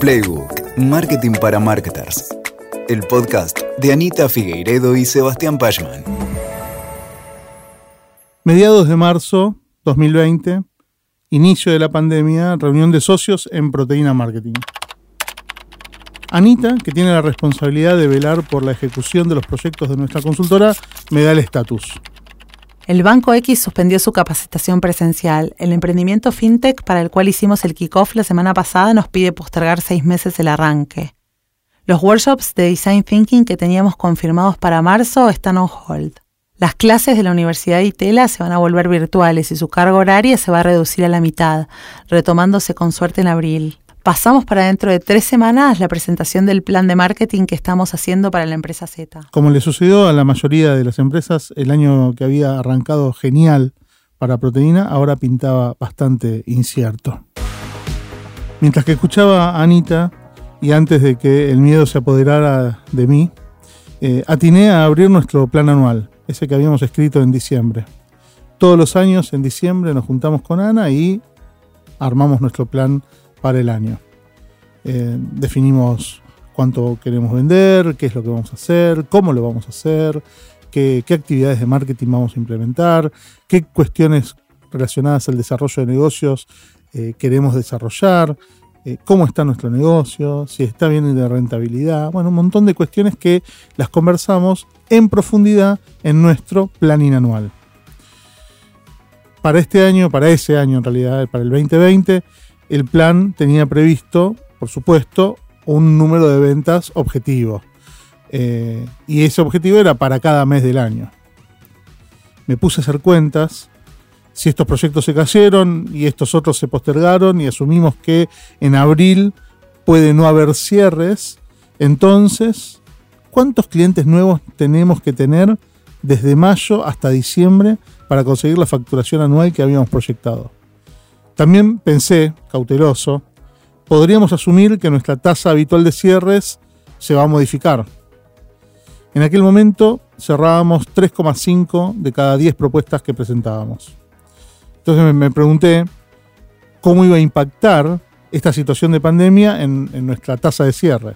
Playbook, Marketing para Marketers. El podcast de Anita Figueiredo y Sebastián Pachman. Mediados de marzo 2020, inicio de la pandemia, reunión de socios en Proteína Marketing. Anita, que tiene la responsabilidad de velar por la ejecución de los proyectos de nuestra consultora, me da el estatus. El Banco X suspendió su capacitación presencial. El emprendimiento FinTech para el cual hicimos el kickoff la semana pasada nos pide postergar seis meses el arranque. Los workshops de Design Thinking que teníamos confirmados para marzo están on hold. Las clases de la Universidad de Itela se van a volver virtuales y su carga horaria se va a reducir a la mitad, retomándose con suerte en abril pasamos para dentro de tres semanas la presentación del plan de marketing que estamos haciendo para la empresa Z. Como le sucedió a la mayoría de las empresas, el año que había arrancado genial para proteína ahora pintaba bastante incierto. Mientras que escuchaba a Anita y antes de que el miedo se apoderara de mí, eh, atiné a abrir nuestro plan anual, ese que habíamos escrito en diciembre. Todos los años en diciembre nos juntamos con Ana y armamos nuestro plan para el año. Eh, definimos cuánto queremos vender, qué es lo que vamos a hacer, cómo lo vamos a hacer, qué, actividades de marketing vamos a implementar, qué cuestiones relacionadas al desarrollo de negocios eh, queremos desarrollar, eh, cómo está nuestro negocio, si está bien de rentabilidad, bueno, un montón de cuestiones que las conversamos en profundidad en nuestro planning anual. Para este año, para ese año en realidad, para el 2020, el plan tenía previsto, por supuesto, un número de ventas objetivo. Eh, y ese objetivo era para cada mes del año. Me puse a hacer cuentas. Si estos proyectos se cayeron y estos otros se postergaron y asumimos que en abril puede no haber cierres, entonces, ¿cuántos clientes nuevos tenemos que tener desde mayo hasta diciembre para conseguir la facturación anual que habíamos proyectado? También pensé, cauteloso, podríamos asumir que nuestra tasa habitual de cierres se va a modificar. En aquel momento cerrábamos 3,5 de cada 10 propuestas que presentábamos. Entonces me pregunté cómo iba a impactar esta situación de pandemia en, nuestra tasa de cierre.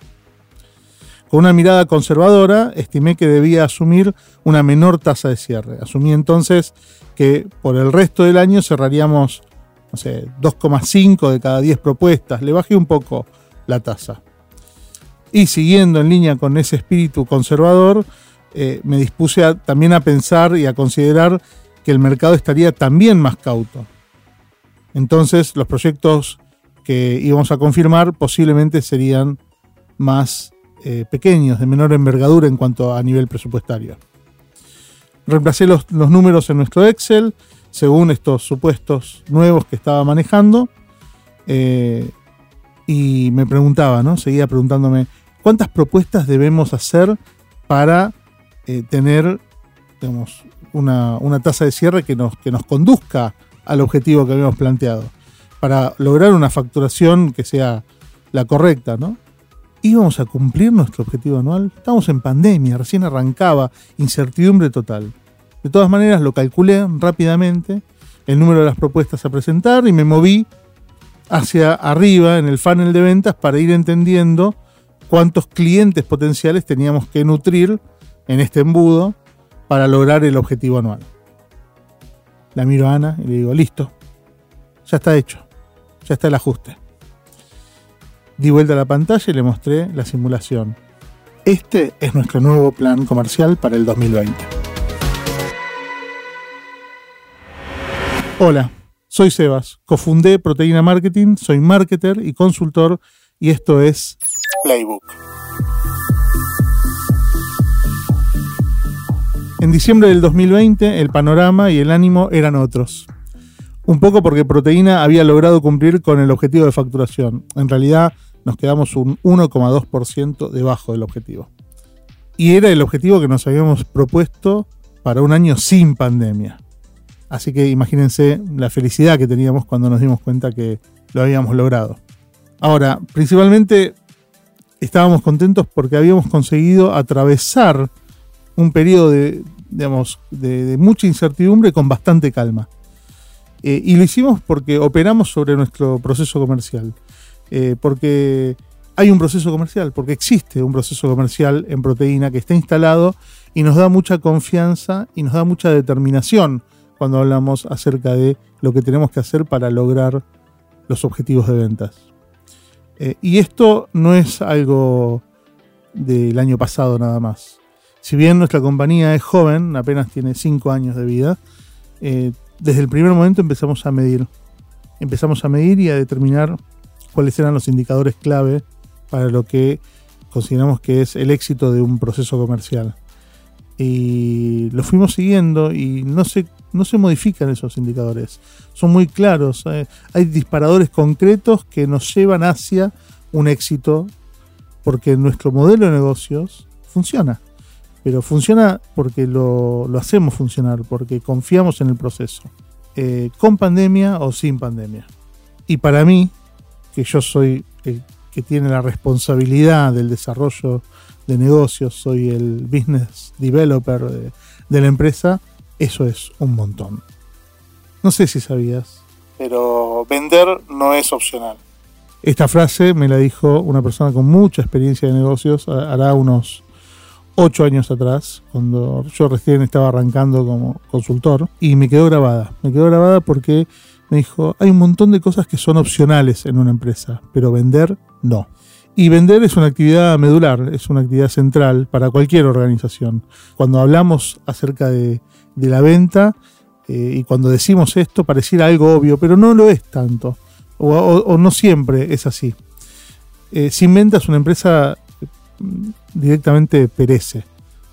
Con una mirada conservadora, estimé que debía asumir una menor tasa de cierre. Asumí entonces que por el resto del año cerraríamos no sé, 2,5 de cada 10 propuestas, le bajé un poco la tasa. Y siguiendo en línea con ese espíritu conservador, eh, me dispuse también a pensar y a considerar que el mercado estaría también más cauto. Entonces los proyectos que íbamos a confirmar posiblemente serían más eh, pequeños, de menor envergadura en cuanto a nivel presupuestario. Reemplacé los, los números en nuestro Excel según estos supuestos nuevos que estaba manejando. Eh, y me preguntaba, ¿no? Seguía preguntándome, ¿cuántas propuestas debemos hacer para eh, tener, digamos, una, tasa de cierre que nos, que nos conduzca al objetivo que habíamos planteado? Para lograr una facturación que sea la correcta, ¿no? ¿Íbamos a cumplir nuestro objetivo anual? Estamos en pandemia, recién arrancaba, incertidumbre total. De todas maneras, lo calculé rápidamente, el número de las propuestas a presentar y me moví hacia arriba en el funnel de ventas para ir entendiendo cuántos clientes potenciales teníamos que nutrir en este embudo para lograr el objetivo anual. La miro a Ana y le digo, listo, ya está hecho, ya está el ajuste. Di vuelta a la pantalla y le mostré la simulación. Este es nuestro nuevo plan comercial para el 2020. Hola, soy Sebas, cofundé Proteína Marketing, soy marketer y consultor y esto es Playbook. En diciembre del 2020 el panorama y el ánimo eran otros. Un poco porque Proteína había logrado cumplir con el objetivo de facturación. En realidad nos quedamos un 1,2% debajo del objetivo. Y era el objetivo que nos habíamos propuesto para un año sin pandemia. Así que imagínense la felicidad que teníamos cuando nos dimos cuenta que lo habíamos logrado. Ahora, principalmente estábamos contentos porque habíamos conseguido atravesar un periodo de, digamos, de, mucha incertidumbre con bastante calma. Eh, y lo hicimos porque operamos sobre nuestro proceso comercial. Eh, porque hay un proceso comercial, porque existe un proceso comercial en proteína que está instalado y nos da mucha confianza y nos da mucha determinación cuando hablamos acerca de lo que tenemos que hacer para lograr los objetivos de ventas. Eh, y esto no es algo del año pasado nada más. Si bien nuestra compañía es joven, apenas tiene 5 años de vida, eh, desde el primer momento empezamos a medir. Empezamos a medir y a determinar cuáles eran los indicadores clave para lo que consideramos que es el éxito de un proceso comercial. Y lo fuimos siguiendo y no se, no se modifican esos indicadores. Son muy claros. Eh, hay disparadores concretos que nos llevan hacia un éxito porque nuestro modelo de negocios funciona. Pero funciona porque lo, hacemos funcionar, porque confiamos en el proceso. Eh, con pandemia o sin pandemia. Y para mí, que yo soy el que tiene la responsabilidad del desarrollo de negocios, soy el business developer de, la empresa, eso es un montón. No sé si sabías, pero vender no es opcional. Esta frase me la dijo una persona con mucha experiencia de negocios, hará unos ocho años atrás, cuando yo recién estaba arrancando como consultor, y me quedó grabada. Me quedó grabada porque me dijo, hay un montón de cosas que son opcionales en una empresa, pero vender no. Y vender es una actividad medular, es una actividad central para cualquier organización. Cuando hablamos acerca de, la venta eh, y cuando decimos esto pareciera algo obvio, pero no lo es tanto, o, no siempre es así. Eh, sin ventas una empresa mm, directamente perece.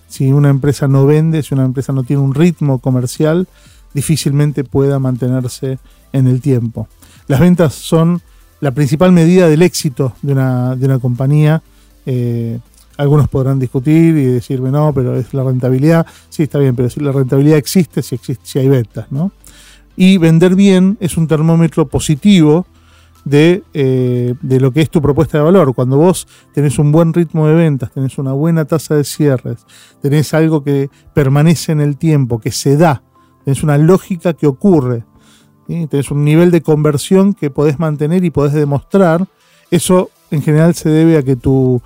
Si una empresa no vende, si una empresa no tiene un ritmo comercial, difícilmente pueda mantenerse en el tiempo. Las ventas son la principal medida del éxito de una, de una compañía. Eh, algunos podrán discutir y decirme, no, pero es la rentabilidad. Sí, está bien, pero si la rentabilidad existe, si, existe, si hay ventas, ¿no? Y vender bien es un termómetro positivo de, eh, de, lo que es tu propuesta de valor. Cuando vos tenés un buen ritmo de ventas, tenés una buena tasa de cierres, tenés algo que permanece en el tiempo, que se da, tenés una lógica que ocurre, tenés un nivel de conversión que podés mantener y podés demostrar. Eso en general se debe a que tu,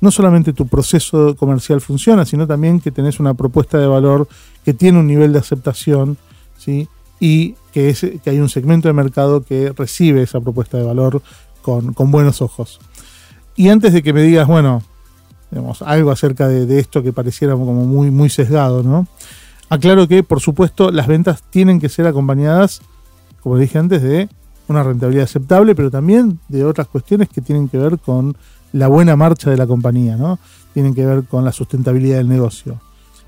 no solamente tu proceso comercial funciona, sino también que tenés una propuesta de valor que tiene un nivel de aceptación, ¿sí? y que, es, que hay un segmento de mercado que recibe esa propuesta de valor con, buenos ojos. Y antes de que me digas, bueno, digamos, algo acerca de, esto que pareciera como muy, muy sesgado, ¿no? Aclaro que, por supuesto, las ventas tienen que ser acompañadas como dije antes, de una rentabilidad aceptable, pero también de otras cuestiones que tienen que ver con la buena marcha de la compañía, ¿no? Tienen que ver con la sustentabilidad del negocio.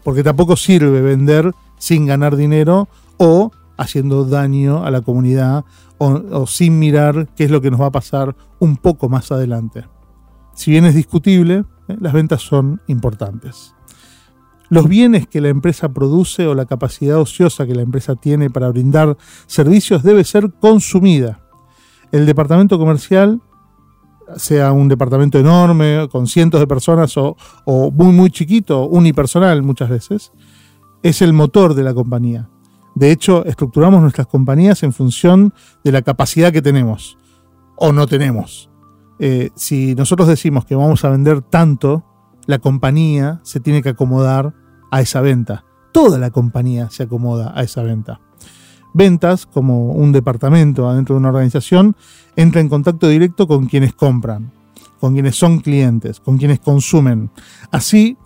Porque tampoco sirve vender sin ganar dinero o haciendo daño a la comunidad o, sin mirar qué es lo que nos va a pasar un poco más adelante. Si bien es discutible, ¿eh? las ventas son importantes los bienes que la empresa produce o la capacidad ociosa que la empresa tiene para brindar servicios debe ser consumida. El departamento comercial, sea un departamento enorme, con cientos de personas o, muy muy chiquito, unipersonal muchas veces, es el motor de la compañía. De hecho, estructuramos nuestras compañías en función de la capacidad que tenemos o no tenemos. Eh, si nosotros decimos que vamos a vender tanto, la compañía se tiene que acomodar a esa venta. Toda la compañía se acomoda a esa venta. Ventas, como un departamento adentro de una organización, entra en contacto directo con quienes compran, con quienes son clientes, con quienes consumen. Así,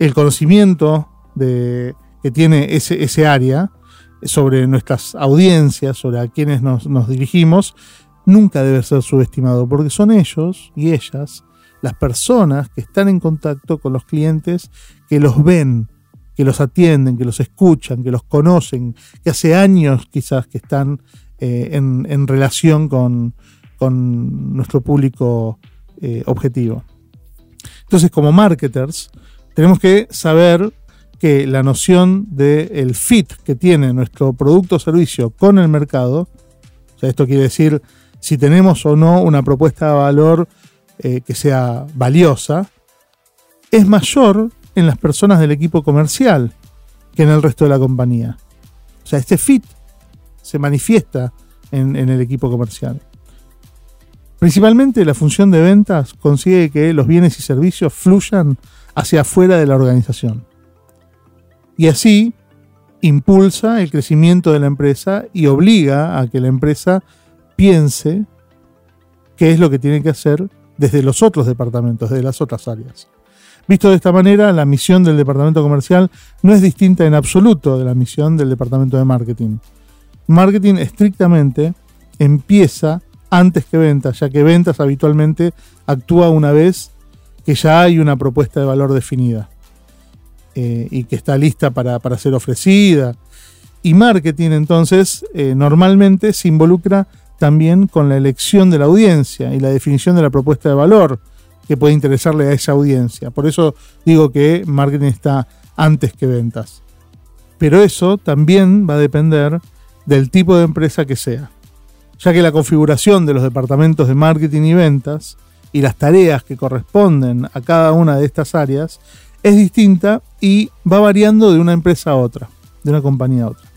el conocimiento que tiene ese, área sobre nuestras audiencias, sobre a quienes nos dirigimos, nunca debe ser subestimado, porque son ellos y ellas las personas que están en contacto con los clientes, que los ven, que los atienden, que los escuchan, que los conocen, que hace años quizás que están eh, en, relación con, nuestro público eh, objetivo. Entonces, como marketers, tenemos que saber que la noción del fit que tiene nuestro producto o servicio con el mercado, o sea, esto quiere decir si tenemos o no una propuesta de valor eh, que sea valiosa, es mayor en las personas del equipo comercial que en el resto de la compañía. O sea, este fit se manifiesta en, el equipo comercial. Principalmente la función de ventas consigue que los bienes y servicios fluyan hacia afuera de la organización. Y así impulsa el crecimiento de la empresa y obliga a que la empresa piense qué es lo que tiene que hacer desde los otros departamentos, desde las otras áreas. Visto de esta manera, la misión del departamento comercial no es distinta en absoluto de la misión del departamento de marketing. Marketing estrictamente empieza antes que ventas, ya que ventas habitualmente actúa una vez que ya hay una propuesta de valor definida eh, y que está lista para, ser ofrecida. Y marketing entonces eh, normalmente se involucra también con la elección de la audiencia y la definición de la propuesta de valor que puede interesarle a esa audiencia. Por eso digo que marketing está antes que ventas. Pero eso también va a depender del tipo de empresa que sea, ya que la configuración de los departamentos de marketing y ventas y las tareas que corresponden a cada una de estas áreas es distinta y va variando de una empresa a otra, de una compañía a otra.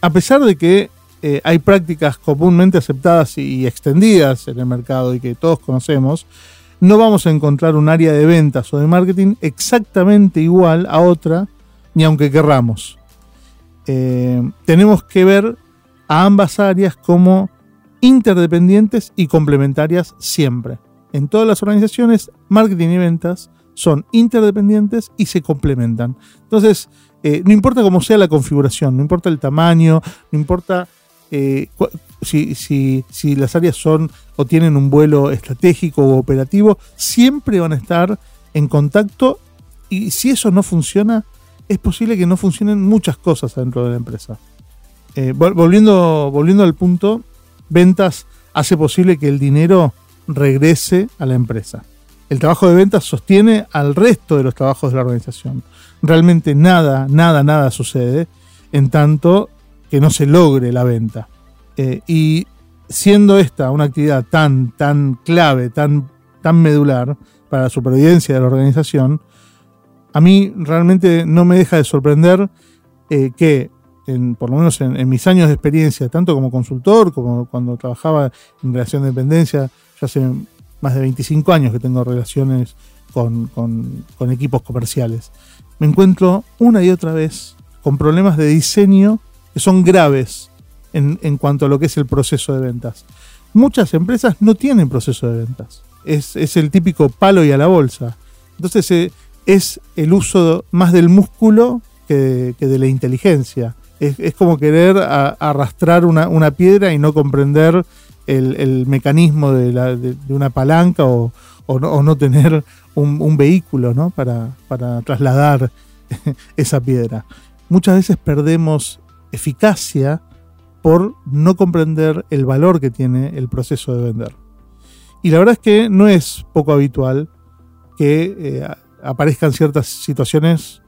A pesar de que eh, hay prácticas comúnmente aceptadas y extendidas en el mercado y que todos conocemos, no vamos a encontrar un área de ventas o de marketing exactamente igual a otra, ni aunque querramos. Eh, tenemos que ver a ambas áreas como interdependientes y complementarias siempre. En todas las organizaciones, marketing y ventas son interdependientes y se complementan. Entonces, eh, no importa cómo sea la configuración, no importa el tamaño, no importa eh, si, si, las áreas son o tienen un vuelo estratégico o operativo, siempre van a estar en contacto y si eso no funciona, es posible que no funcionen muchas cosas dentro de la empresa. Eh, volviendo, volviendo al punto, ventas hace posible que el dinero regrese a la empresa. El trabajo de ventas sostiene al resto de los trabajos de la organización. Realmente nada, nada, nada sucede en tanto que no se logre la venta. Eh, y siendo esta una actividad tan, tan clave, tan, tan medular para la supervivencia de la organización, a mí realmente no me deja de sorprender eh, que, por lo menos en, mis años de experiencia, tanto como consultor, como cuando trabajaba en relación de dependencia, ya hace más de 25 años que tengo relaciones con, con equipos comerciales, me encuentro una y otra vez con problemas de diseño que son graves en, cuanto a lo que es el proceso de ventas. Muchas empresas no tienen proceso de ventas. Es, el típico palo y a la bolsa. Entonces eh, es el uso más del músculo que, de la inteligencia. Es, como querer arrastrar una, piedra y no comprender el, mecanismo de, una palanca o, no, tener un, vehículo para, trasladar esa piedra. Muchas veces perdemos eficacia por no comprender el valor que tiene el proceso de vender. Y la verdad es que no es poco habitual que eh, aparezcan ciertas situaciones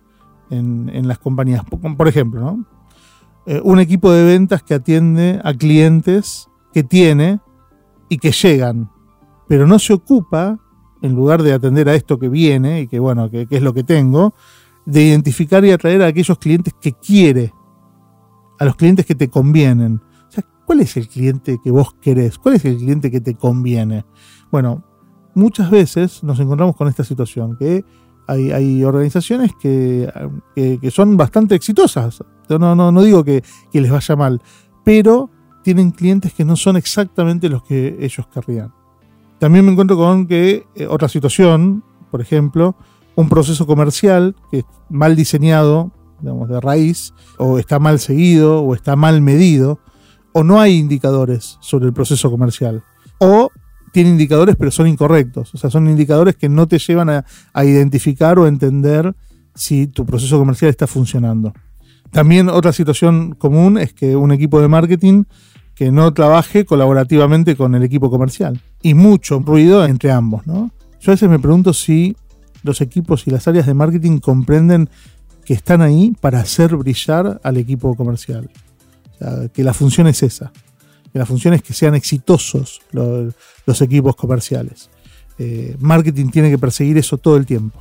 en, las compañías. Por ejemplo, eh, un equipo de ventas que atiende a clientes que tiene y que llegan, pero no se ocupa, en lugar de atender a esto que viene y que bueno, que es lo que tengo, de identificar y atraer a aquellos clientes que quiere a los clientes que te convienen. O sea, ¿cuál es el cliente que vos querés? ¿Cuál es el cliente que te conviene? Bueno, muchas veces nos encontramos con esta situación, que hay, organizaciones que, son bastante exitosas. No, no, no digo que, les vaya mal, pero tienen clientes que no son exactamente los que ellos querrían. También me encuentro con que eh, otra situación, por ejemplo, un proceso comercial que es mal diseñado digamos, de raíz, o está mal seguido, o está mal medido, o no hay indicadores sobre el proceso comercial, o tiene indicadores pero son incorrectos, o sea, son indicadores que no te llevan a, identificar o entender si tu proceso comercial está funcionando. También otra situación común es que un equipo de marketing que no trabaje colaborativamente con el equipo comercial. Y mucho ruido entre ambos, ¿no? Yo a veces me pregunto si los equipos y las áreas de marketing comprenden que están ahí para hacer brillar al equipo comercial. que la función es esa. La función es que sean exitosos los, equipos comerciales. Eh, marketing tiene que perseguir eso todo el tiempo.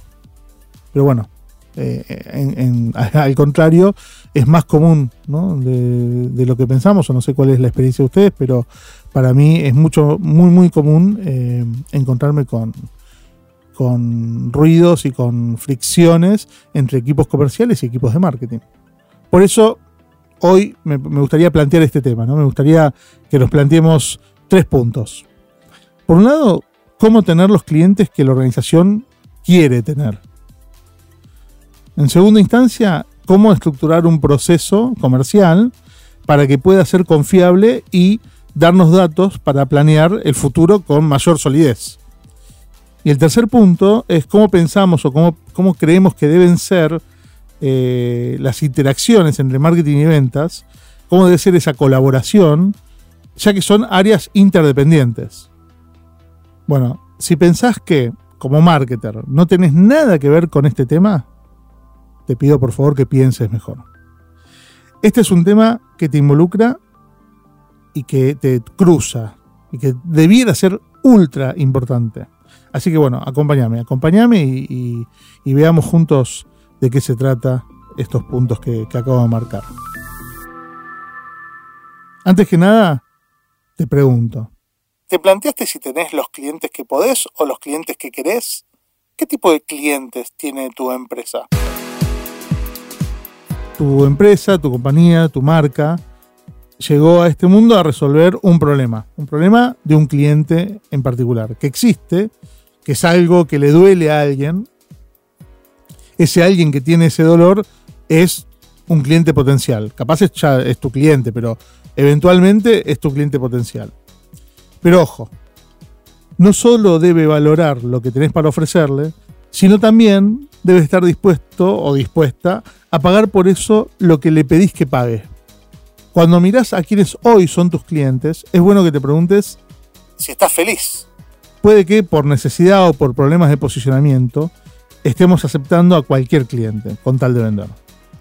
Pero bueno, eh, al contrario, es más común de, lo que pensamos, o no sé cuál es la experiencia de ustedes, pero para mí es mucho, muy, muy común eh, encontrarme con, con ruidos y con fricciones entre equipos comerciales y equipos de marketing. Por eso hoy me, gustaría plantear este tema, ¿no? Me gustaría que nos planteemos tres puntos. Por un lado, cómo tener los clientes que la organización quiere tener. En segunda instancia, cómo estructurar un proceso comercial para que pueda ser confiable y darnos datos para planear el futuro con mayor solidez. Y el tercer punto es cómo pensamos o cómo, cómo creemos que deben ser eh, las interacciones entre marketing y ventas, cómo debe ser esa colaboración, ya que son áreas interdependientes. Bueno, si pensás que como marketer no tenés nada que ver con este tema, te pido por favor que pienses mejor. Este es un tema que te involucra y que te cruza y que debiera ser ultra importante. Así que bueno, acompáñame, acompáñame y, veamos juntos de qué se trata estos puntos que, acabo de marcar. Antes que nada, te pregunto, ¿te planteaste si tenés los clientes que podés o los clientes que querés? ¿Qué tipo de clientes tiene tu empresa? Tu empresa, tu compañía, tu marca llegó a este mundo a resolver un problema, un problema de un cliente en particular, que existe, que es algo que le duele a alguien. Ese alguien que tiene ese dolor es un cliente potencial. Capaz es, ya es tu cliente, pero eventualmente es tu cliente potencial. Pero ojo, no solo debe valorar lo que tenés para ofrecerle, sino también debe estar dispuesto o dispuesta a pagar por eso lo que le pedís que pague. Cuando mirás a quienes hoy son tus clientes, es bueno que te preguntes si estás feliz. Puede que por necesidad o por problemas de posicionamiento estemos aceptando a cualquier cliente con tal de vender.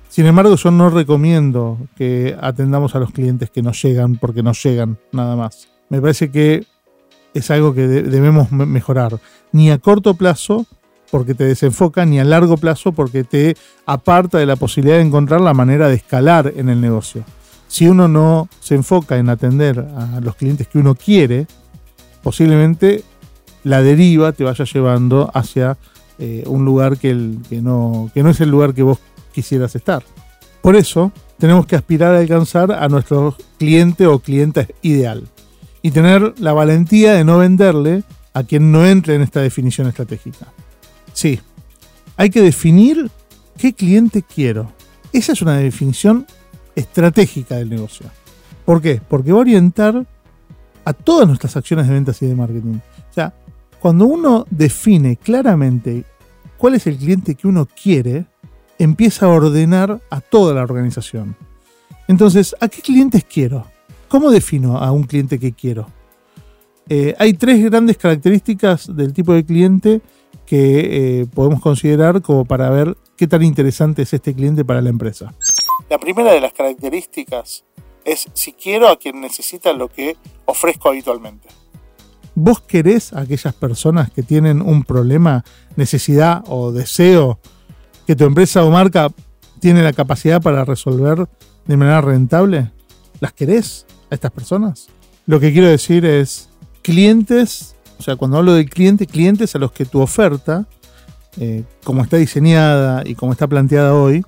Sin embargo, yo no recomiendo que atendamos a los clientes que nos llegan porque nos llegan nada más. Me parece que es algo que debemos mejorar. Ni a corto plazo porque te desenfoca, ni a largo plazo porque te aparta de la posibilidad de encontrar la manera de escalar en el negocio si uno no se enfoca en atender a los clientes que uno quiere, posiblemente la deriva te vaya llevando hacia eh, un lugar que, no, que no es el lugar que vos quisieras estar. Por eso tenemos que aspirar a alcanzar a nuestro cliente o clienta ideal y tener la valentía de no venderle a quien no entre en esta definición estratégica. Sí, hay que definir qué cliente quiero. Esa es una definición estratégica del negocio. ¿Por qué? Porque va a orientar a todas nuestras acciones de ventas y de marketing. Cuando uno define claramente cuál es el cliente que uno quiere, empieza a ordenar a toda la organización. Entonces, ¿a qué clientes quiero? ¿Cómo defino a un cliente que quiero? Eh, hay tres grandes características del tipo de cliente que eh, podemos considerar como para ver qué tan interesante es este cliente para la empresa. La primera de las características es si quiero a quien necesita lo que ofrezco habitualmente. ¿Vos querés a aquellas personas que tienen un problema, necesidad o deseo que tu empresa o marca tiene la capacidad para resolver de manera rentable? ¿Las querés a estas personas? Lo que quiero decir es clientes, o sea, cuando hablo de cliente, clientes a los que tu oferta, eh, como está diseñada y como está planteada hoy,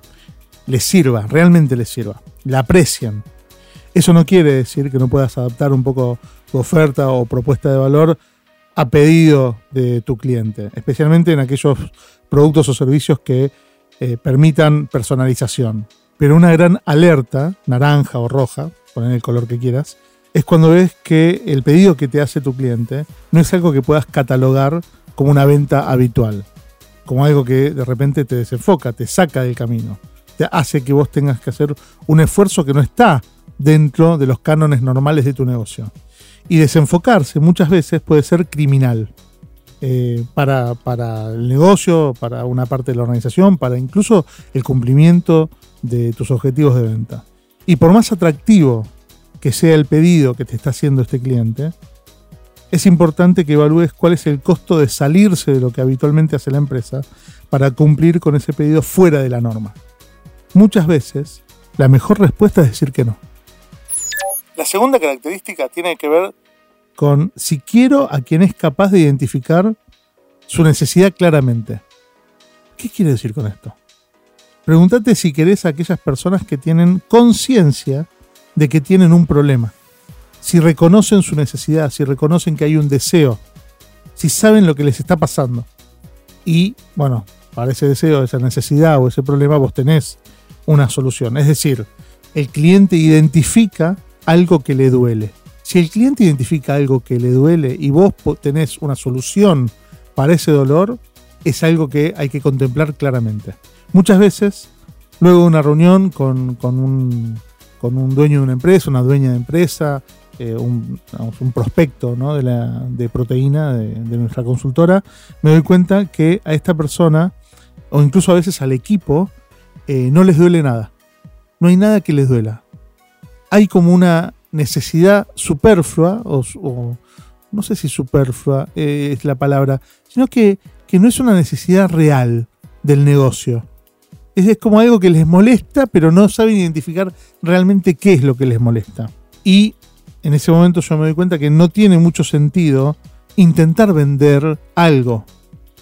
les sirva, realmente les sirva, la aprecian. Eso no quiere decir que no puedas adaptar un poco tu oferta o propuesta de valor a pedido de tu cliente, especialmente en aquellos productos o servicios que eh, permitan personalización. Pero una gran alerta, naranja o roja, ponen el color que quieras, es cuando ves que el pedido que te hace tu cliente no es algo que puedas catalogar como una venta habitual, como algo que de repente te desenfoca, te saca del camino hace que vos tengas que hacer un esfuerzo que no está dentro de los cánones normales de tu negocio. Y desenfocarse muchas veces puede ser criminal eh, para, para el negocio, para una parte de la organización, para incluso el cumplimiento de tus objetivos de venta. Y por más atractivo que sea el pedido que te está haciendo este cliente, es importante que evalúes cuál es el costo de salirse de lo que habitualmente hace la empresa para cumplir con ese pedido fuera de la norma muchas veces la mejor respuesta es decir que no. La segunda característica tiene que ver con si quiero a quien es capaz de identificar su necesidad claramente. ¿Qué quiere decir con esto? Pregúntate si querés a aquellas personas que tienen conciencia de que tienen un problema. Si reconocen su necesidad, si reconocen que hay un deseo, si saben lo que les está pasando. Y, bueno, para ese deseo, esa necesidad o ese problema vos tenés una solución. Es decir, el cliente identifica algo que le duele. Si el cliente identifica algo que le duele y vos tenés una solución para ese dolor, es algo que hay que contemplar claramente. Muchas veces, luego de una reunión con, un, dueño de una empresa, una dueña de empresa, eh, un, prospecto de, proteína de, nuestra consultora, me doy cuenta que a esta persona, o incluso a veces al equipo, eh, no les duele nada. No hay nada que les duela. Hay como una necesidad superflua, o, no sé si superflua eh, es la palabra, sino que, que no es una necesidad real del negocio es, como algo que les molesta, pero no saben identificar realmente qué es lo que les molesta. Y en ese momento yo me doy cuenta que no tiene mucho sentido intentar vender algo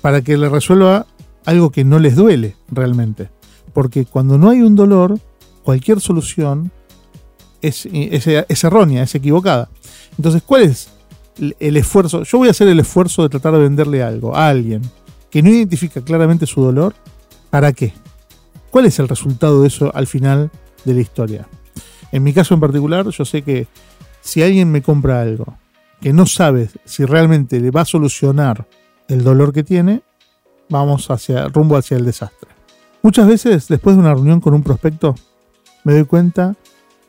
para que le resuelva algo que no les duele realmente. Porque cuando no hay un dolor, cualquier solución es, errónea, es equivocada. Entonces, ¿cuál es el esfuerzo? Yo voy a hacer el esfuerzo de tratar de venderle algo a alguien que no identifica claramente su dolor. ¿Para qué? ¿Cuál es el resultado de eso al final de la historia? En mi caso en particular, yo sé que si alguien me compra algo que no sabe si realmente le va a solucionar el dolor que tiene, vamos hacia rumbo hacia el desastre. Muchas veces, después de una reunión con un prospecto, me doy cuenta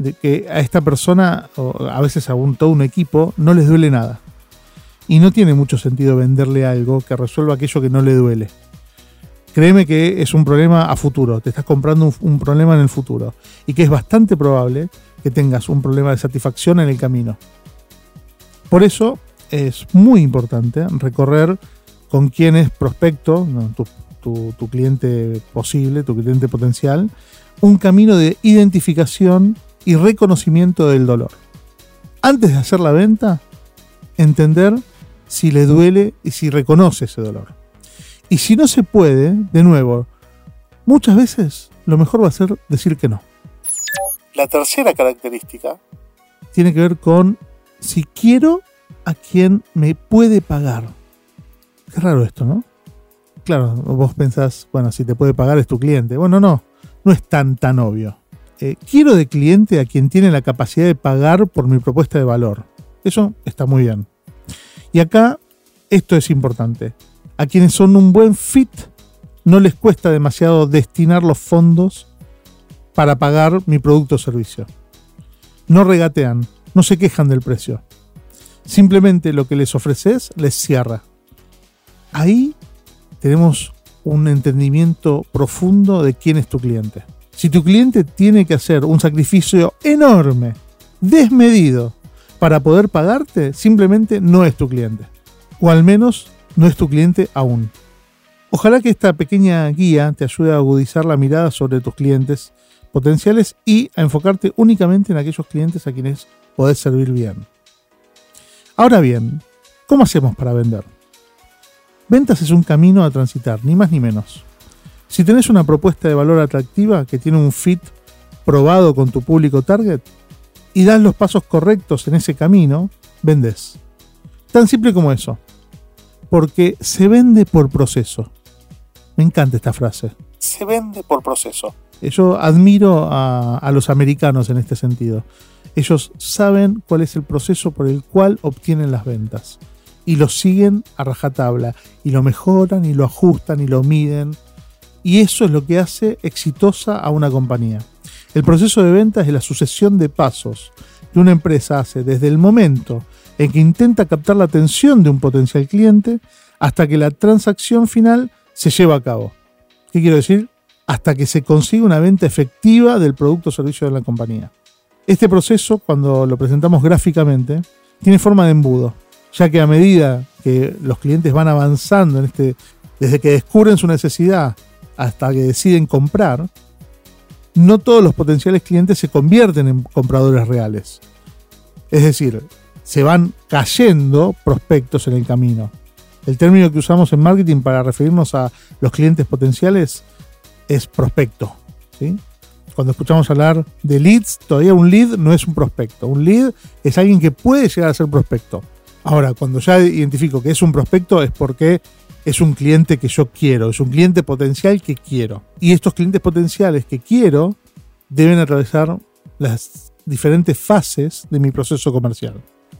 de que a esta persona, o a veces a un, todo un equipo, no les duele nada. Y no tiene mucho sentido venderle algo que resuelva aquello que no le duele créeme que es un problema a futuro, te estás comprando un, problema en el futuro y que es bastante probable que tengas un problema de satisfacción en el camino. Por eso es muy importante recorrer con quién es prospecto, tu, tu cliente posible, tu cliente potencial, un camino de identificación y reconocimiento del dolor. Antes de hacer la venta, entender si le duele y si reconoce ese dolor. Y si no se puede, de nuevo, muchas veces lo mejor va a ser decir que no. La tercera característica tiene que ver con si quiero a quien me puede pagar. Qué raro esto, ¿no? Claro, vos pensás, bueno, si te puede pagar es tu cliente. Bueno, no, no es tan tan obvio. Eh, quiero de cliente a quien tiene la capacidad de pagar por mi propuesta de valor. Eso está muy bien. Y acá, esto es importante a quienes son un buen fit no les cuesta demasiado destinar los fondos para pagar mi producto o servicio. No regatean, no se quejan del precio. Simplemente lo que les ofreces les cierra. Ahí tenemos un entendimiento profundo de quién es tu cliente. Si tu cliente tiene que hacer un sacrificio enorme, desmedido, para poder pagarte, simplemente no es tu cliente. O al menos no es tu cliente aún. Ojalá que esta pequeña guía te ayude a agudizar la mirada sobre tus clientes potenciales y a enfocarte únicamente en aquellos clientes a quienes podés servir bien. Ahora bien, ¿cómo hacemos para vender? Ventas es un camino a transitar, ni más ni menos. Si tenés una propuesta de valor atractiva que tiene un fit probado con tu público target y das los pasos correctos en ese camino, vendes. Tan simple como eso porque se vende por proceso. Me encanta esta frase. Se vende por proceso. Yo admiro a, los americanos en este sentido. Ellos saben cuál es el proceso por el cual obtienen las ventas. Y lo siguen a rajatabla. Y lo mejoran y lo ajustan y lo miden. Y eso es lo que hace exitosa a una compañía. El proceso de ventas es la sucesión de pasos que una empresa hace desde el momento en que intenta captar la atención de un potencial cliente hasta que la transacción final se lleva a cabo. ¿Qué quiero decir? Hasta que se consigue una venta efectiva del producto o servicio de la compañía. Este proceso, cuando lo presentamos gráficamente, tiene forma de embudo, ya que a medida que los clientes van avanzando en este, desde que descubren su necesidad hasta que deciden comprar, no todos los potenciales clientes se convierten en compradores reales. Es decir, se van cayendo prospectos en el camino. El término que usamos en marketing para referirnos a los clientes potenciales es prospecto. ¿sí? Cuando escuchamos hablar de leads, todavía un lead no es un prospecto. Un lead es alguien que puede llegar a ser prospecto. Ahora, cuando ya identifico que es un prospecto es porque es un cliente que yo quiero, es un cliente potencial que quiero. Y estos clientes potenciales que quiero deben atravesar las diferentes fases de mi proceso comercial.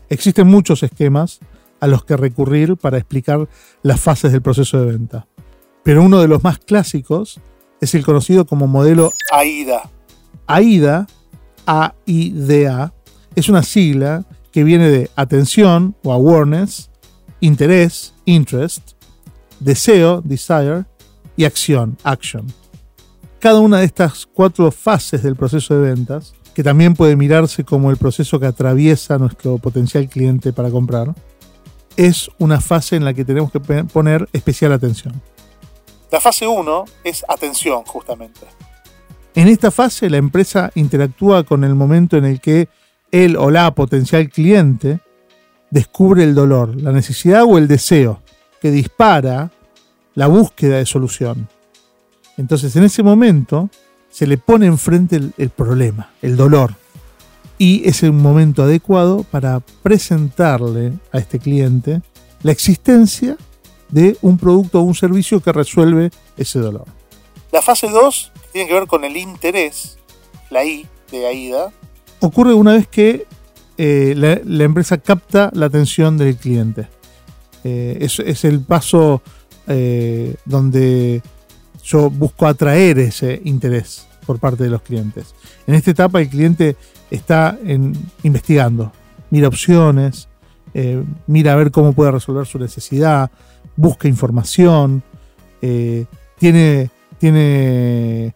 Existen muchos esquemas a los que recurrir para explicar las fases del proceso de venta. Pero uno de los más clásicos es el conocido como modelo AIDA. AIDA, A-I-D-A, es una sigla que viene de atención o awareness, interés, interest, deseo, desire, y acción, action. Cada una de estas cuatro fases del proceso de ventas, que también puede mirarse como el proceso que atraviesa nuestro potencial cliente para comprar, es una fase en la que tenemos que poner especial atención. La fase 1 es atención, justamente. En esta fase la empresa interactúa con el momento en el que él o la potencial cliente descubre el dolor, la necesidad o el deseo que dispara la búsqueda de solución. Entonces en ese momento se le pone enfrente el, problema, el dolor. Y es un momento adecuado para presentarle a este cliente la existencia de un producto o un servicio que resuelve ese dolor. La fase 2 tiene que ver con el interés, la I de AIDA. Ocurre una vez que eh, la, empresa capta la atención del cliente. Eh, es, el paso eh, donde yo busco atraer ese interés por parte de los clientes. En esta etapa el cliente está investigando, mira opciones, mira a ver cómo puede resolver su necesidad, busca información, tiene, tiene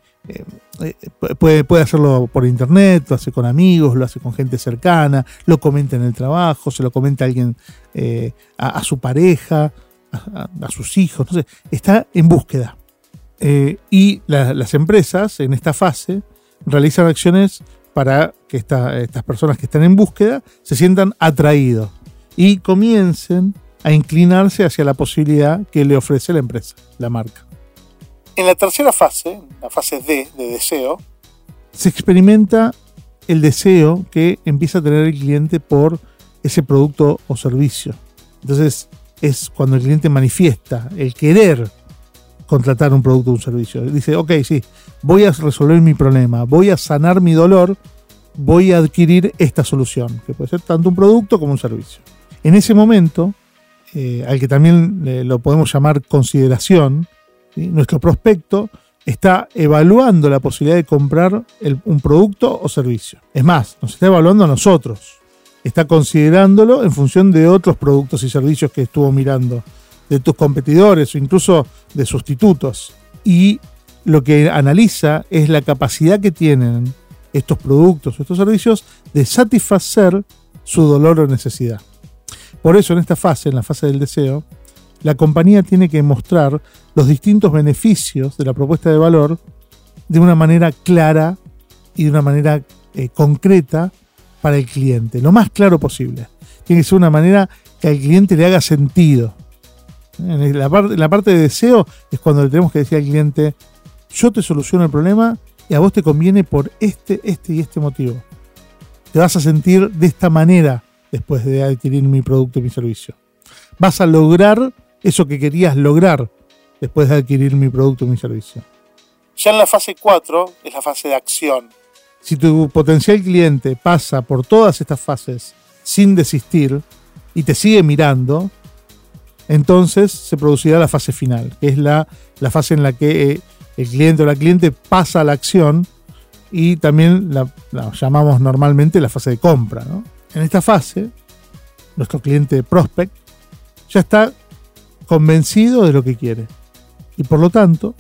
puede, puede hacerlo por internet, lo hace con amigos, lo hace con gente cercana, lo comenta en el trabajo, se lo comenta a alguien, eh, a, su pareja, a, sus hijos, no está en búsqueda. Eh, y las empresas en esta fase realizan acciones para que estas personas que están en búsqueda se sientan atraídos y comiencen a inclinarse hacia la posibilidad que le ofrece la empresa, la marca. En la tercera fase, la fase D de deseo, se experimenta el deseo que empieza a tener el cliente por ese producto o servicio. Entonces es cuando el cliente manifiesta el querer contratar un producto o un servicio. Dice, ok, sí, voy a resolver mi problema, voy a sanar mi dolor, voy a adquirir esta solución, que puede ser tanto un producto como un servicio. En ese momento, eh, al que también lo podemos llamar consideración, nuestro prospecto está evaluando la posibilidad de comprar un producto o servicio. Es más, nos está evaluando a nosotros. Está considerándolo en función de otros productos y servicios que estuvo mirando, de tus competidores o incluso de sustitutos. Y lo que analiza es la capacidad que tienen estos productos o estos servicios de satisfacer su dolor o necesidad. Por eso en esta fase, en la fase del deseo, la compañía tiene que mostrar los distintos beneficios de la propuesta de valor de una manera clara y de una manera eh, concreta para el cliente, lo más claro posible. Tiene que ser una manera que al cliente le haga sentido. En la, parte, la parte de deseo es cuando le tenemos que decir al cliente, yo te soluciono el problema y a vos te conviene por este, este y este motivo. Te vas a sentir de esta manera después de adquirir mi producto y mi servicio. Vas a lograr eso que querías lograr después de adquirir mi producto o mi servicio. Ya en la fase 4 es la fase de acción. Si tu potencial cliente pasa por todas estas fases sin desistir y te sigue mirando, entonces se producirá la fase final, que es la, la fase en la que eh, el cliente o la cliente pasa a la acción y también la, llamamos normalmente la fase de compra. En esta fase, nuestro cliente prospect ya está convencido de lo que quiere. Y por lo tanto,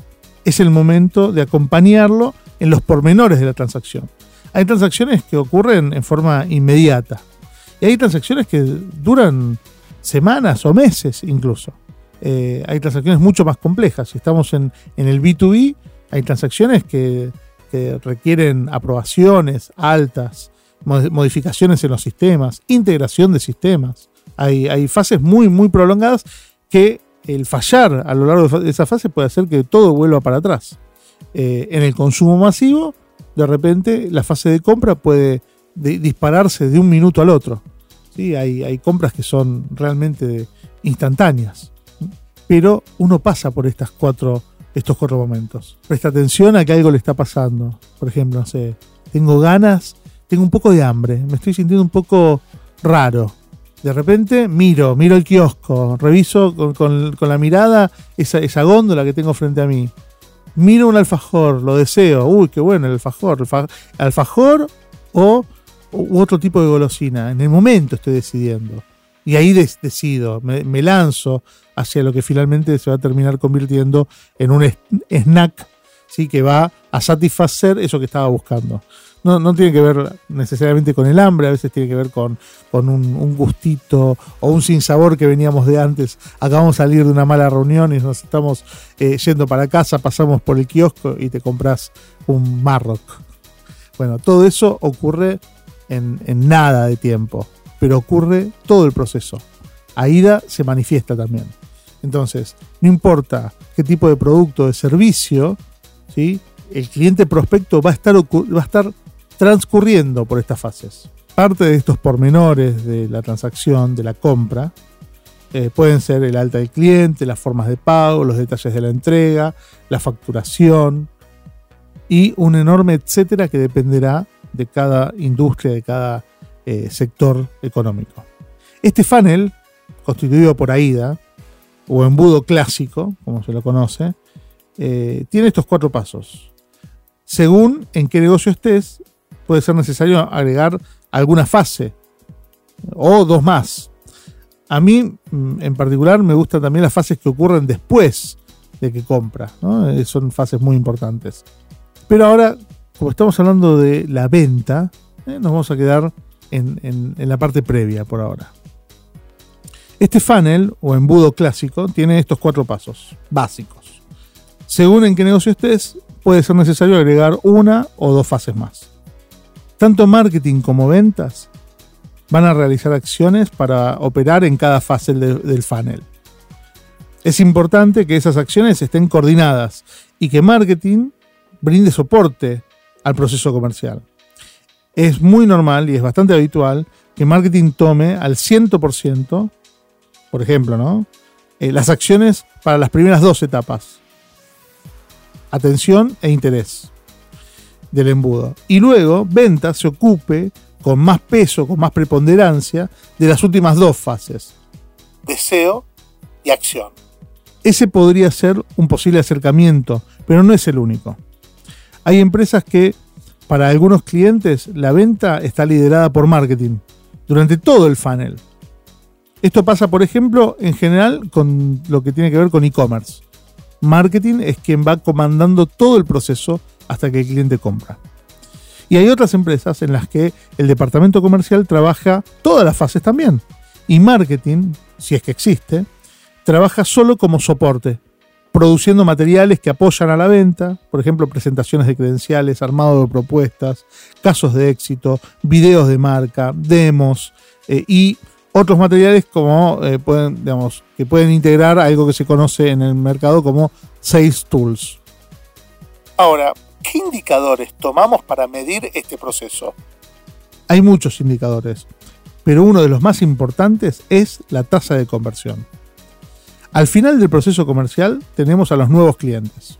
es el momento de acompañarlo en los pormenores de la transacción. Hay transacciones que ocurren en forma inmediata. Y hay transacciones que duran semanas o meses incluso. Eh, hay transacciones mucho más complejas. Si estamos en, el B2B, hay transacciones que, requieren aprobaciones altas, modificaciones en los sistemas, integración de sistemas. Hay, hay fases muy, muy prolongadas que el fallar a lo largo de esa fase puede hacer que todo vuelva para atrás. Eh, en el consumo masivo, de repente la fase de compra puede dispararse de un minuto al otro. ¿sí? Hay, hay compras que son realmente instantáneas. Pero uno pasa por estas cuatro, estos cuatro momentos. Presta atención a que algo le está pasando. Por ejemplo, no sé, tengo ganas, tengo un poco de hambre, me estoy sintiendo un poco raro. De repente miro, miro el kiosco, reviso con, la mirada esa, esa góndola que tengo frente a mí miro un alfajor, lo deseo, uy, qué bueno el alfajor, alfajor o otro tipo de golosina. En el momento estoy decidiendo. Y ahí decido, me, lanzo hacia lo que finalmente se va a terminar convirtiendo en un snack ¿sí? que va a satisfacer eso que estaba buscando. No, tiene que ver necesariamente con el hambre, a veces tiene que ver con, con un, gustito o un sinsabor que veníamos de antes. Acabamos de salir de una mala reunión y nos estamos eh, yendo para casa, pasamos por el kiosco y te compras un Marrock. Bueno, todo eso ocurre en, en nada de tiempo, pero ocurre todo el proceso. AIDA se manifiesta también. Entonces, no importa qué tipo de producto o de servicio, ¿sí? el cliente prospecto va a estar, va a estar transcurriendo por estas fases. Parte de estos pormenores de la transacción, de la compra, eh, pueden ser el alta del cliente, las formas de pago, los detalles de la entrega, la facturación y un enorme etcétera que dependerá de cada industria, de cada eh, sector económico. Este funnel, constituido por AIDA, o embudo clásico, como se lo conoce, eh, tiene estos cuatro pasos. Según en qué negocio estés, puede ser necesario agregar alguna fase o dos más. A mí, mm, en particular, me gustan también las fases que ocurren después de que compra. Eh, son fases muy importantes. Pero ahora, como estamos hablando de la venta, eh, nos vamos a quedar en, en la parte previa por ahora. Este funnel o embudo clásico tiene estos cuatro pasos básicos. Según en qué negocio estés, puede ser necesario agregar una o dos fases más. Tanto marketing como ventas van a realizar acciones para operar en cada fase del funnel. Es importante que esas acciones estén coordinadas y que marketing brinde soporte al proceso comercial. Es muy normal y es bastante habitual que marketing tome al 100%, por ejemplo, ¿no? Eh, las acciones para las primeras dos etapas. Atención e interés del embudo. Y luego venta se ocupe con más peso, con más preponderancia, de las últimas dos fases. Deseo y acción. Ese podría ser un posible acercamiento, pero no es el único. Hay empresas que, para algunos clientes, la venta está liderada por marketing durante todo el funnel. Esto pasa, por ejemplo, en general con lo que tiene que ver con e-commerce. Marketing es quien va comandando todo el proceso hasta que el cliente compra. Y hay otras empresas en las que el departamento comercial trabaja todas las fases también. Y marketing, si es que existe, trabaja solo como soporte, produciendo materiales que apoyan a la venta, por ejemplo, presentaciones de credenciales, armado de propuestas, casos de éxito, videos de marca, demos eh, y otros materiales como eh, pueden, digamos, que pueden integrar algo que se conoce en el mercado como Sales Tools. Ahora, ¿qué indicadores tomamos para medir este proceso? Hay muchos indicadores, pero uno de los más importantes es la tasa de conversión. Al final del proceso comercial tenemos a los nuevos clientes.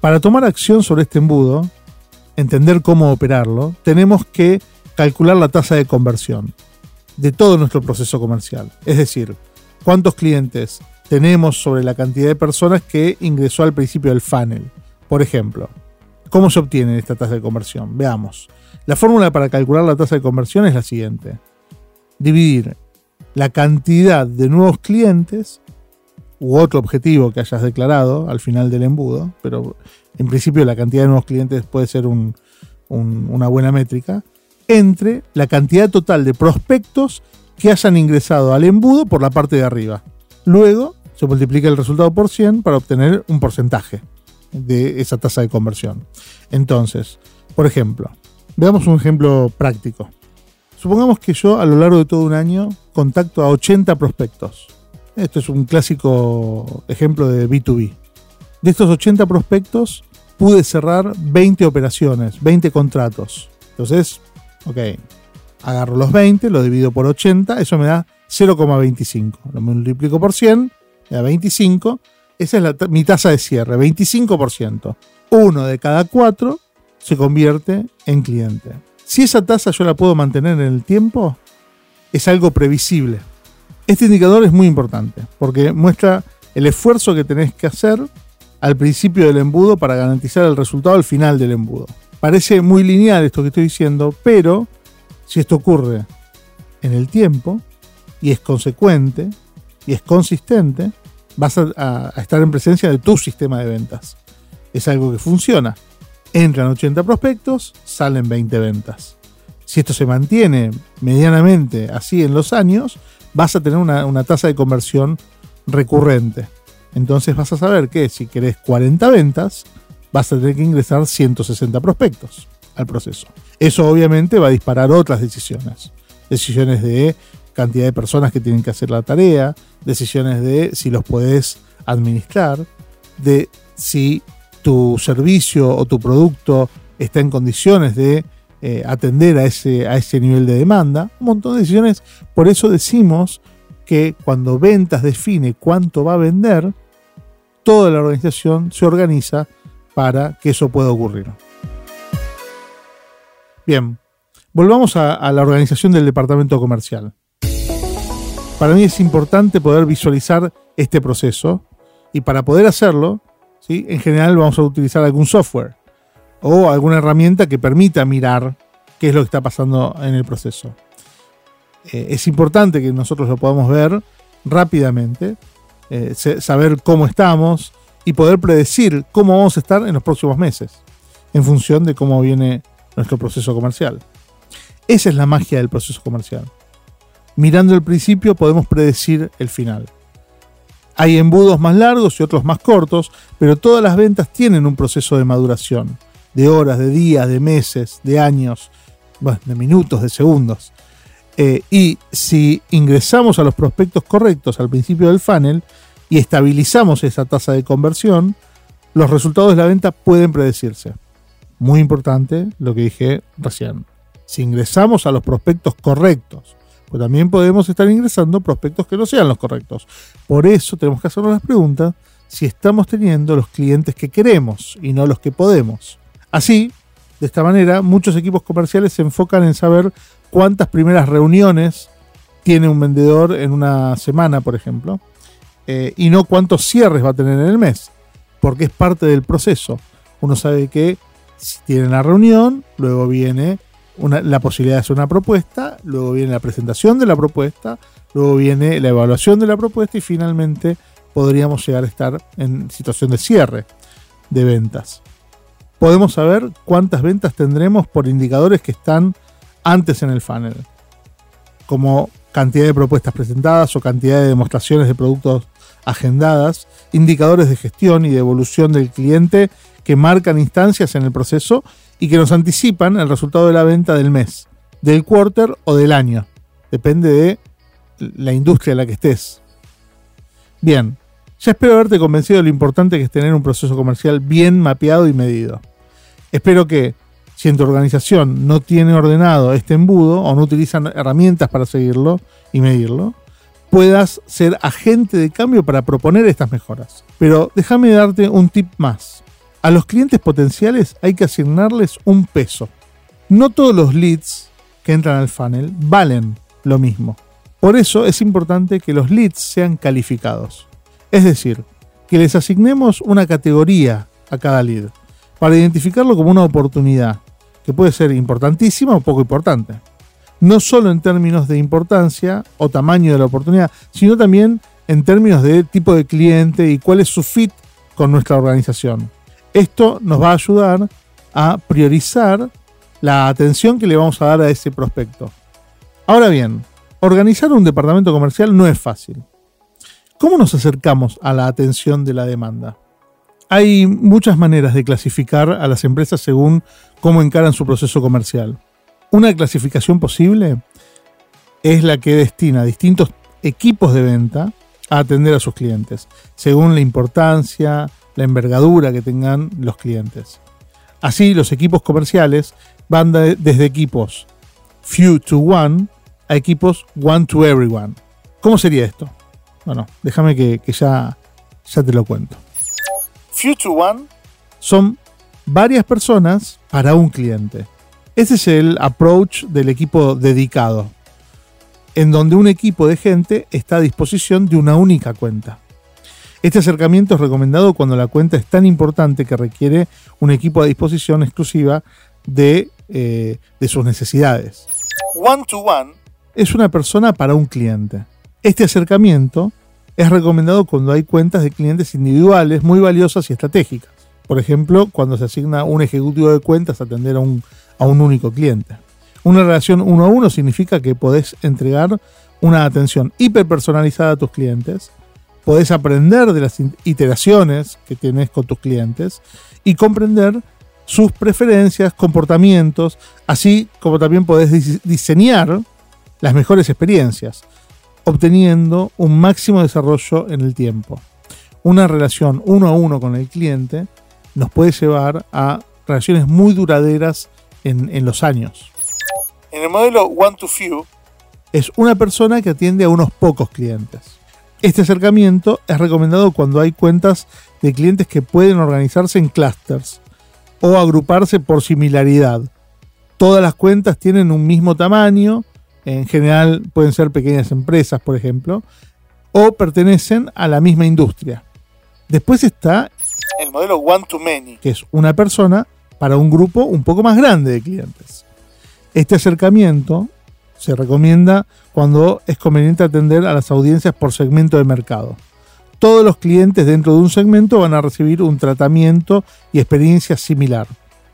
Para tomar acción sobre este embudo, entender cómo operarlo, tenemos que calcular la tasa de conversión de todo nuestro proceso comercial. Es decir, cuántos clientes tenemos sobre la cantidad de personas que ingresó al principio del funnel. Por ejemplo, ¿Cómo se obtiene esta tasa de conversión? Veamos. La fórmula para calcular la tasa de conversión es la siguiente. Dividir la cantidad de nuevos clientes u otro objetivo que hayas declarado al final del embudo, pero en principio la cantidad de nuevos clientes puede ser una buena métrica, entre la cantidad total de prospectos que hayan ingresado al embudo por la parte de arriba. Luego se multiplica el resultado por 100 para obtener un porcentaje de esa tasa de conversión. Entonces, por ejemplo, veamos un ejemplo práctico. Supongamos que yo a lo largo de todo un año contacto a 80 prospectos. Esto es un clásico ejemplo de B2B. De estos 80 prospectos pude cerrar 20 operaciones, 20 contratos. Entonces, ok, agarro los 20, lo divido por 80, eso me da 0,25. Lo multiplico por 100, me da 25. Esa es mi tasa de cierre, 25%. Uno de cada cuatro se convierte en cliente. Si esa tasa yo la puedo mantener en el tiempo, es algo previsible. Este indicador es muy importante porque muestra el esfuerzo que tenés que hacer al principio del embudo para garantizar el resultado al final del embudo. Parece muy lineal esto que estoy diciendo, pero si esto ocurre en el tiempo y es consecuente y es consistente, vas a, estar en presencia de tu sistema de ventas. Es algo que funciona. Entran 80 prospectos, salen 20 ventas. Si esto se mantiene medianamente así en los años, vas a tener una, una tasa de conversión recurrente. Entonces vas a saber que si querés 40 ventas, vas a tener que ingresar 160 prospectos al proceso. Eso obviamente va a disparar otras decisiones. Decisiones de cantidad de personas que tienen que hacer la tarea, decisiones de si los podés administrar, de si tu servicio o tu producto está en condiciones de eh, atender a ese, a ese nivel de demanda, un montón de decisiones. Por eso decimos que cuando ventas define cuánto va a vender, toda la organización se organiza para que eso pueda ocurrir. Bien, volvamos a la organización del departamento comercial. Para mí es importante poder visualizar este proceso y para poder hacerlo, ¿sí? en general vamos a utilizar algún software o alguna herramienta que permita mirar qué es lo que está pasando en el proceso. Eh, es importante que nosotros lo podamos ver rápidamente, eh, saber cómo estamos y poder predecir cómo vamos a estar en los próximos meses, en función de cómo viene nuestro proceso comercial. Esa es la magia del proceso comercial mirando el principio podemos predecir el final. Hay embudos más largos y otros más cortos, pero todas las ventas tienen un proceso de maduración, de horas, de días, de meses, de años, de minutos, de segundos. Eh, y si ingresamos a los prospectos correctos al principio del funnel y estabilizamos esa tasa de conversión, los resultados de la venta pueden predecirse. Muy importante lo que dije recién. Si ingresamos a los prospectos correctos pues también podemos estar ingresando prospectos que no sean los correctos. Por eso tenemos que hacernos las preguntas si estamos teniendo los clientes que queremos y no los que podemos. Así, de esta manera, muchos equipos comerciales se enfocan en saber cuántas primeras reuniones tiene un vendedor en una semana, por ejemplo, eh, y no cuántos cierres va a tener en el mes, porque es parte del proceso. Uno sabe que si tiene la reunión, luego viene la posibilidad de hacer una propuesta, luego viene la presentación de la propuesta, luego viene la evaluación de la propuesta y finalmente podríamos llegar a estar en situación de cierre de ventas. Podemos saber cuántas ventas tendremos por indicadores que están antes en el funnel, como cantidad de propuestas presentadas o cantidad de demostraciones de productos agendadas, indicadores de gestión y de evolución del cliente que marcan instancias en el proceso y que nos anticipan el resultado de la venta del mes, del quarter o del año. Depende de la industria en la que estés. Bien, ya espero haberte convencido de lo importante que es tener un proceso comercial bien mapeado y medido. Espero que, si en tu organización no tiene ordenado este embudo o no utilizan herramientas para seguirlo y medirlo, puedas ser agente de cambio para proponer estas mejoras. Pero déjame darte un tip más. A los clientes potenciales hay que asignarles un peso. No todos los leads que entran al funnel valen lo mismo. Por eso es importante que los leads sean calificados. Es decir, que les asignemos una categoría a cada lead para identificarlo como una oportunidad, que puede ser importantísima o poco importante. No solo en términos de importancia o tamaño de la oportunidad, sino también en términos de tipo de cliente y cuál es su fit con nuestra organización. Esto nos va a ayudar a priorizar la atención que le vamos a dar a ese prospecto. Ahora bien, organizar un departamento comercial no es fácil. ¿Cómo nos acercamos a la atención de la demanda? Hay muchas maneras de clasificar a las empresas según cómo encaran su proceso comercial. Una clasificación posible es la que destina distintos equipos de venta a atender a sus clientes, según la importancia, la envergadura que tengan los clientes. Así, los equipos comerciales van desde equipos few to one a equipos one to everyone. ¿Cómo sería esto? Bueno, déjame que, ya, ya te lo cuento. Few to one son varias personas para un cliente. Ese es el approach del equipo dedicado, en donde un equipo de gente está a disposición de una única cuenta. Este acercamiento es recomendado cuando la cuenta es tan importante que requiere un equipo a disposición exclusiva de, eh, de sus necesidades. One to one es una persona para un cliente. Este acercamiento es recomendado cuando hay cuentas de clientes individuales muy valiosas y estratégicas. Por ejemplo, cuando se asigna un ejecutivo de cuentas a atender a un, a un único cliente. Una relación uno a uno significa que podés entregar una atención hiperpersonalizada a tus clientes, podés aprender de las iteraciones que tienes con tus clientes y comprender sus preferencias, comportamientos, así como también podés diseñar las mejores experiencias, obteniendo un máximo desarrollo en el tiempo. Una relación uno a uno con el cliente nos puede llevar a relaciones muy duraderas en, en los años. En el modelo One to Few, es una persona que atiende a unos pocos clientes. Este acercamiento es recomendado cuando hay cuentas de clientes que pueden organizarse en clusters o agruparse por similaridad. Todas las cuentas tienen un mismo tamaño, en general pueden ser pequeñas empresas, por ejemplo, o pertenecen a la misma industria. Después está el modelo One to Many, que es una persona para un grupo un poco más grande de clientes. Este acercamiento se recomienda cuando es conveniente atender a las audiencias por segmento de mercado. Todos los clientes dentro de un segmento van a recibir un tratamiento y experiencia similar.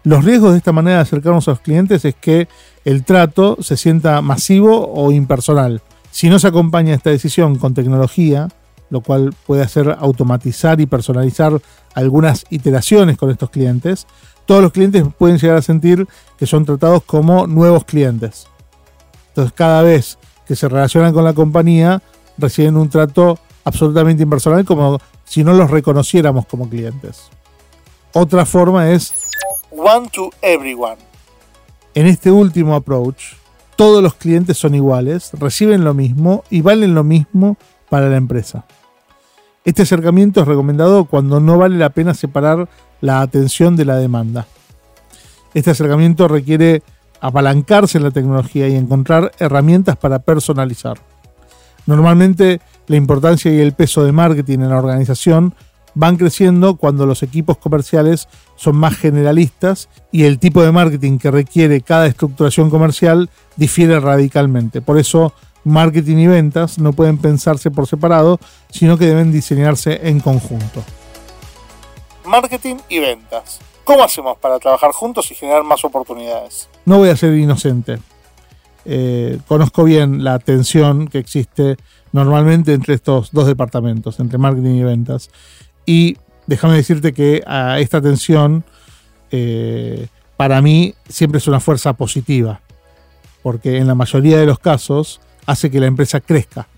Los riesgos de esta manera de acercarnos a los clientes es que el trato se sienta masivo o impersonal. Si no se acompaña esta decisión con tecnología, lo cual puede hacer automatizar y personalizar algunas iteraciones con estos clientes, todos los clientes pueden llegar a sentir que son tratados como nuevos clientes. Entonces cada vez que se relacionan con la compañía reciben un trato absolutamente impersonal como si no los reconociéramos como clientes. Otra forma es one to everyone. En este último approach, todos los clientes son iguales, reciben lo mismo y valen lo mismo para la empresa. Este acercamiento es recomendado cuando no vale la pena separar la atención de la demanda. Este acercamiento requiere apalancarse en la tecnología y encontrar herramientas para personalizar. Normalmente la importancia y el peso de marketing en la organización van creciendo cuando los equipos comerciales son más generalistas y el tipo de marketing que requiere cada estructuración comercial difiere radicalmente. Por eso marketing y ventas no pueden pensarse por separado, sino que deben diseñarse en conjunto. Marketing y ventas. ¿Cómo hacemos para trabajar juntos y generar más oportunidades? No voy a ser inocente. Eh, conozco bien la tensión que existe normalmente entre estos dos departamentos, entre marketing y ventas. Y déjame decirte que a esta tensión, eh, para mí, siempre es una fuerza positiva. Porque en la mayoría de los casos hace que la empresa crezca.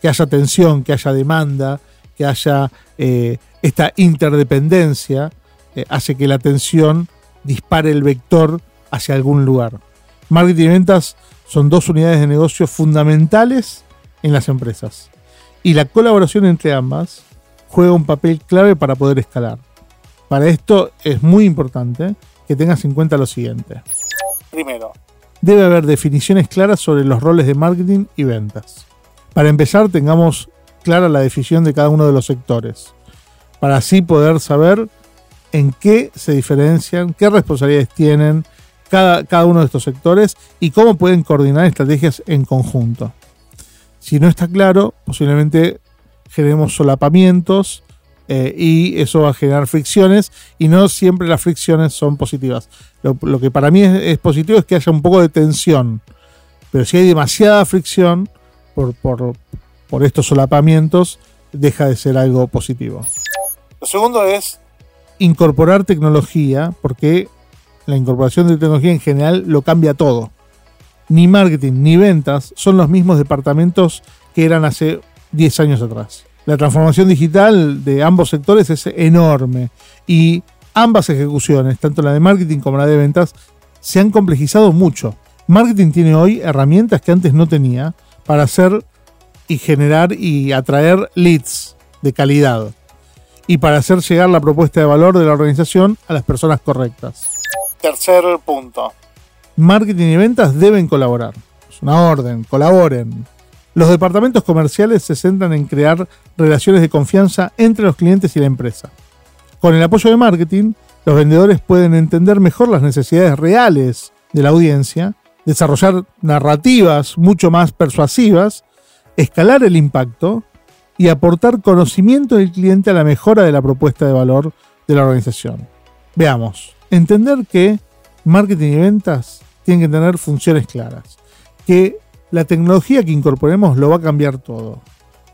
Que haya tensión, que haya demanda, que haya eh, esta interdependencia eh, hace que la atención dispare el vector hacia algún lugar. Marketing y ventas son dos unidades de negocio fundamentales en las empresas. Y la colaboración entre ambas juega un papel clave para poder escalar. Para esto es muy importante que tengas en cuenta lo siguiente. Primero, debe haber definiciones claras sobre los roles de marketing y ventas. Para empezar, tengamos clara la definición de cada uno de los sectores, para así poder saber en qué se diferencian, qué responsabilidades tienen cada, cada uno de estos sectores y cómo pueden coordinar estrategias en conjunto. Si no está claro, posiblemente generemos solapamientos eh, y eso va a generar fricciones y no siempre las fricciones son positivas. Lo, que para mí es, positivo es que haya un poco de tensión, pero si hay demasiada fricción por, por, por estos solapamientos, deja de ser algo positivo. Lo segundo es incorporar tecnología, porque la incorporación de tecnología en general lo cambia todo. ni marketing ni ventas son los mismos departamentos que eran hace 10 años atrás. La transformación digital de ambos sectores es enorme y ambas ejecuciones, tanto la de marketing como la de ventas, se han complejizado mucho. Marketing tiene hoy herramientas que antes no tenía para hacer y generar y atraer leads de calidad y para hacer llegar la propuesta de valor de la organización a las personas correctas. Tercer punto. Marketing y ventas deben colaborar. Es una orden, colaboren. Los departamentos comerciales se centran en crear relaciones de confianza entre los clientes y la empresa. Con el apoyo de marketing, los vendedores pueden entender mejor las necesidades reales de la audiencia, desarrollar narrativas mucho más persuasivas, escalar el impacto y aportar conocimiento del cliente a la mejora de la propuesta de valor de la organización. Veamos, entender que marketing y ventas tienen que tener funciones claras, que la tecnología que incorporemos lo va a cambiar todo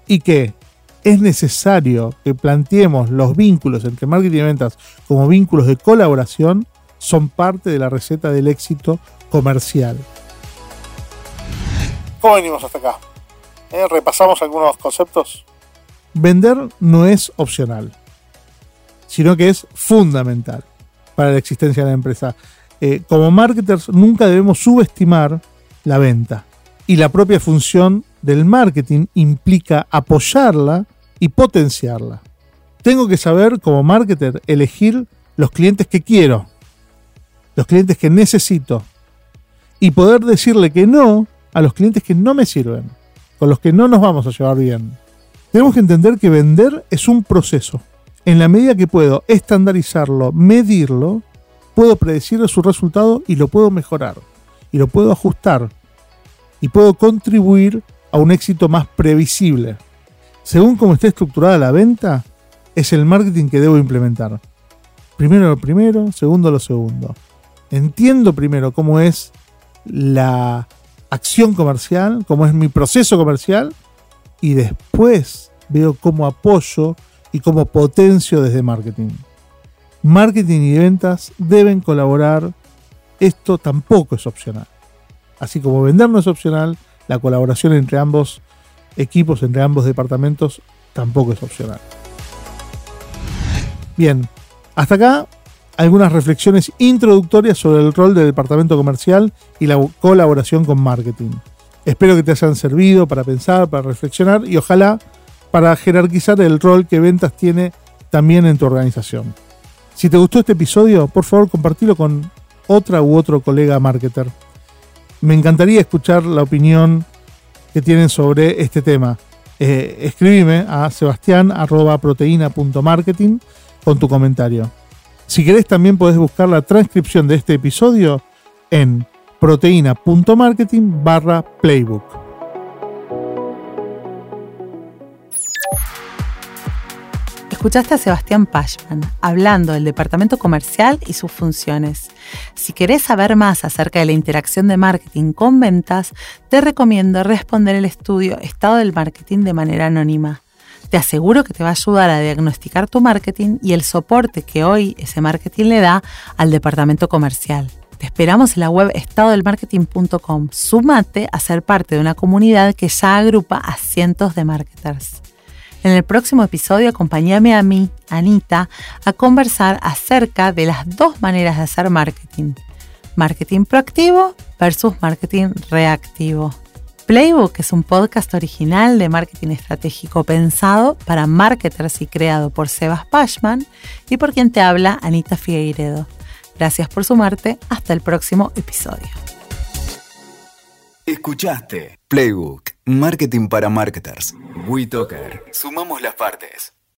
y que es necesario que planteemos los vínculos entre marketing y ventas como vínculos de colaboración son parte de la receta del éxito comercial. ¿Cómo venimos hasta acá? ¿Eh? ¿Repasamos algunos conceptos? Vender no es opcional, sino que es fundamental para la existencia de la empresa. Eh, como marketers nunca debemos subestimar la venta y la propia función del marketing implica apoyarla y potenciarla. Tengo que saber como marketer elegir los clientes que quiero, los clientes que necesito y poder decirle que no a los clientes que no me sirven, con los que no nos vamos a llevar bien. Tenemos que entender que vender es un proceso. En la medida que puedo estandarizarlo, medirlo, puedo predecir su resultado y lo puedo mejorar. Y lo puedo ajustar. Y puedo contribuir a un éxito más previsible. Según cómo esté estructurada la venta, es el marketing que debo implementar. Primero lo primero, segundo lo segundo. Entiendo primero cómo es la acción comercial, cómo es mi proceso comercial y después veo cómo apoyo y cómo potencio desde marketing. Marketing y ventas deben colaborar. Esto tampoco es opcional. Así como vender no es opcional, la colaboración entre ambos equipos, entre ambos departamentos, tampoco es opcional. Bien, hasta acá algunas reflexiones introductorias sobre el rol del departamento comercial y la colaboración con marketing. Espero que te hayan servido para pensar, para reflexionar y ojalá para jerarquizar el rol que ventas tiene también en tu organización. Si te gustó este episodio, por favor compartilo con otra u otro colega marketer. Me encantaría escuchar la opinión que tienen sobre este tema. Eh, escribime a sebastián.proteína.marketing con tu comentario. Si querés también podés buscar la transcripción de este episodio en proteína.marketing barra playbook. Escuchaste a Sebastián Pashman hablando del departamento comercial y sus funciones. Si querés saber más acerca de la interacción de marketing con ventas, te recomiendo responder el estudio Estado del Marketing de manera anónima. Te aseguro que te va a ayudar a diagnosticar tu marketing y el soporte que hoy ese marketing le da al departamento comercial. Te esperamos en la web estadodelmarketing.com. Súmate a ser parte de una comunidad que ya agrupa a cientos de marketers. En el próximo episodio acompáñame a mí, Anita, a conversar acerca de las dos maneras de hacer marketing. Marketing proactivo versus marketing reactivo. Playbook es un podcast original de marketing estratégico pensado para marketers y creado por Sebas Pashman y por quien te habla Anita Figueiredo. Gracias por sumarte. Hasta el próximo episodio. Escuchaste Playbook, Marketing para Marketers. WeToker. Sumamos las partes.